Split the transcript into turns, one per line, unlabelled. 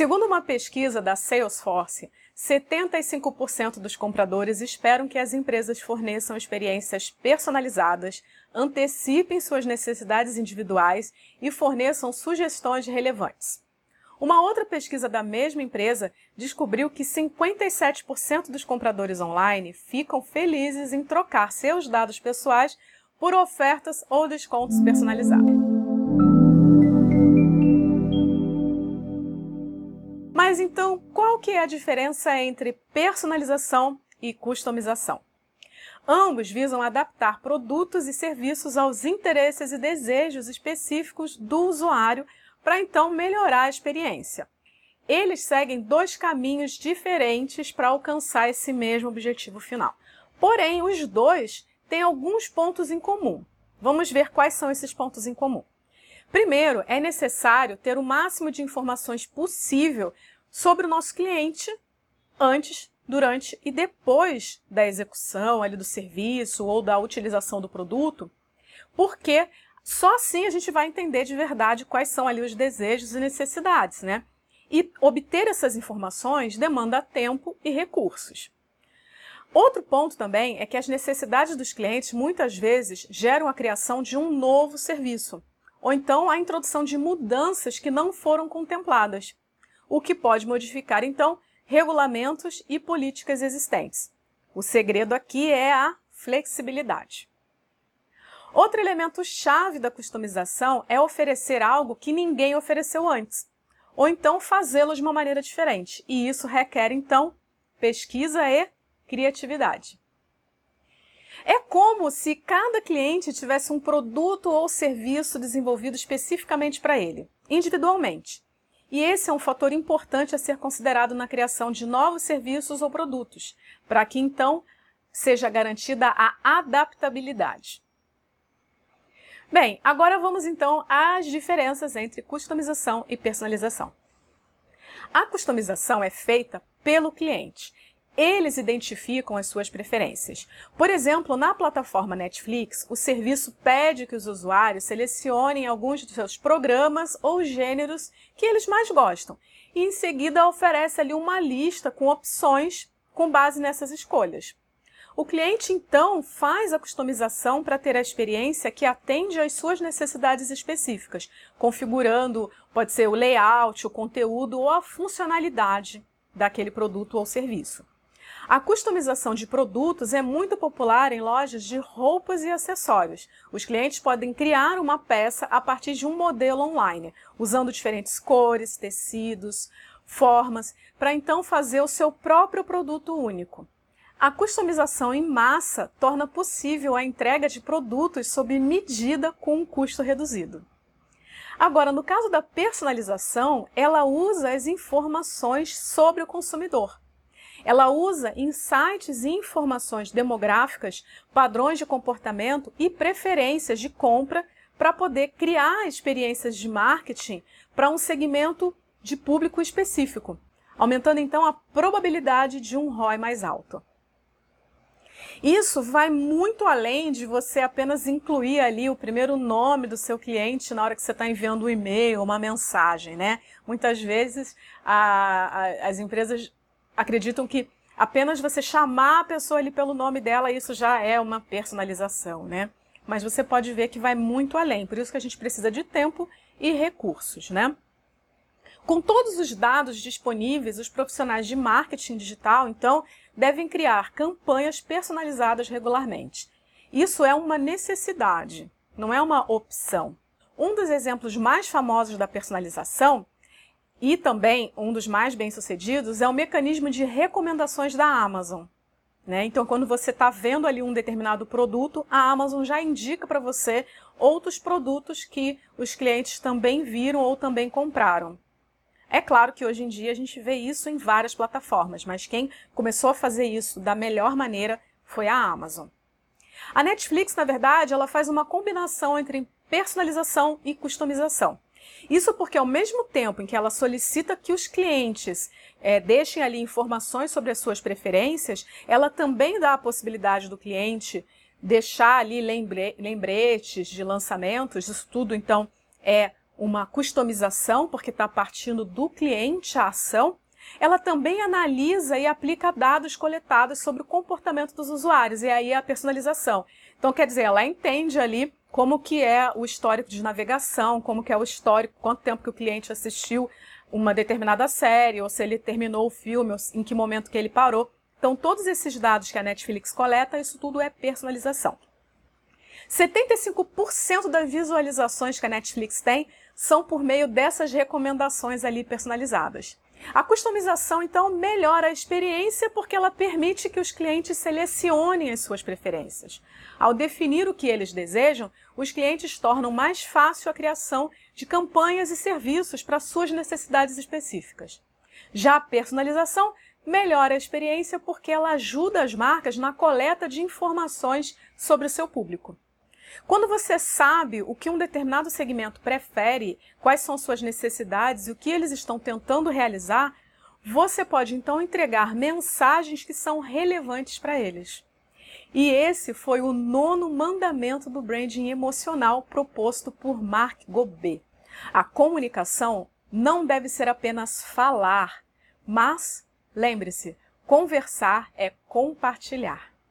Segundo uma pesquisa da Salesforce, 75% dos compradores esperam que as empresas forneçam experiências personalizadas, antecipem suas necessidades individuais e forneçam sugestões relevantes. Uma outra pesquisa da mesma empresa descobriu que 57% dos compradores online ficam felizes em trocar seus dados pessoais por ofertas ou descontos personalizados. Mas então, qual que é a diferença entre personalização e customização? Ambos visam adaptar produtos e serviços aos interesses e desejos específicos do usuário para então melhorar a experiência. Eles seguem dois caminhos diferentes para alcançar esse mesmo objetivo final. Porém, os dois têm alguns pontos em comum. Vamos ver quais são esses pontos em comum. Primeiro, é necessário ter o máximo de informações possível sobre o nosso cliente antes, durante e depois da execução ali do serviço ou da utilização do produto, porque só assim a gente vai entender de verdade quais são ali os desejos e necessidades, né? E obter essas informações demanda tempo e recursos. Outro ponto também é que as necessidades dos clientes muitas vezes geram a criação de um novo serviço, ou então a introdução de mudanças que não foram contempladas, o que pode modificar então regulamentos e políticas existentes. O segredo aqui é a flexibilidade. Outro elemento chave da customização é oferecer algo que ninguém ofereceu antes, ou então fazê-lo de uma maneira diferente, e isso requer então pesquisa e criatividade. É como se cada cliente tivesse um produto ou serviço desenvolvido especificamente para ele, individualmente. E esse é um fator importante a ser considerado na criação de novos serviços ou produtos, para que então seja garantida a adaptabilidade. Bem, agora vamos então às diferenças entre customização e personalização. A customização é feita pelo cliente. Eles identificam as suas preferências. Por exemplo, na plataforma Netflix, o serviço pede que os usuários selecionem alguns dos seus programas ou gêneros que eles mais gostam e em seguida oferece ali uma lista com opções com base nessas escolhas. O cliente então faz a customização para ter a experiência que atende às suas necessidades específicas, configurando, pode ser o layout, o conteúdo ou a funcionalidade daquele produto ou serviço. A customização de produtos é muito popular em lojas de roupas e acessórios. Os clientes podem criar uma peça a partir de um modelo online, usando diferentes cores, tecidos, formas, para então fazer o seu próprio produto único. A customização em massa torna possível a entrega de produtos sob medida com um custo reduzido. Agora, no caso da personalização, ela usa as informações sobre o consumidor. Ela usa insights e informações demográficas, padrões de comportamento e preferências de compra para poder criar experiências de marketing para um segmento de público específico, aumentando então a probabilidade de um ROI mais alto. Isso vai muito além de você apenas incluir ali o primeiro nome do seu cliente na hora que você está enviando um e-mail, uma mensagem, né? Muitas vezes a, a, as empresas acreditam que apenas você chamar a pessoa ali pelo nome dela, isso já é uma personalização, né? Mas você pode ver que vai muito além, por isso que a gente precisa de tempo e recursos, né? Com todos os dados disponíveis, os profissionais de marketing digital, então, devem criar campanhas personalizadas regularmente. Isso é uma necessidade, não é uma opção. Um dos exemplos mais famosos da personalização e também um dos mais bem-sucedidos é o mecanismo de recomendações da Amazon. Né? Então, quando você está vendo ali um determinado produto, a Amazon já indica para você outros produtos que os clientes também viram ou também compraram. É claro que hoje em dia a gente vê isso em várias plataformas, mas quem começou a fazer isso da melhor maneira foi a Amazon. A Netflix, na verdade, ela faz uma combinação entre personalização e customização. Isso porque, ao mesmo tempo em que ela solicita que os clientes é, deixem ali informações sobre as suas preferências, ela também dá a possibilidade do cliente deixar ali lembre, lembretes de lançamentos. Isso tudo, então, é uma customização, porque está partindo do cliente a ação, ela também analisa e aplica dados coletados sobre o comportamento dos usuários, e aí a personalização. Então, quer dizer, ela entende ali como que é o histórico de navegação, como que é o histórico, quanto tempo que o cliente assistiu uma determinada série, ou se ele terminou o filme, ou em que momento que ele parou. Então, todos esses dados que a Netflix coleta, isso tudo é personalização. 75% das visualizações que a Netflix tem são por meio dessas recomendações ali personalizadas. A customização, então, melhora a experiência porque ela permite que os clientes selecionem as suas preferências. Ao definir o que eles desejam, os clientes tornam mais fácil a criação de campanhas e serviços para suas necessidades específicas. Já a personalização melhora a experiência porque ela ajuda as marcas na coleta de informações sobre o seu público. Quando você sabe o que um determinado segmento prefere, quais são suas necessidades e o que eles estão tentando realizar, você pode então entregar mensagens que são relevantes para eles. E esse foi o nono mandamento do branding emocional proposto por Mark Gobet. A comunicação não deve ser apenas falar, mas, lembre-se, conversar é compartilhar.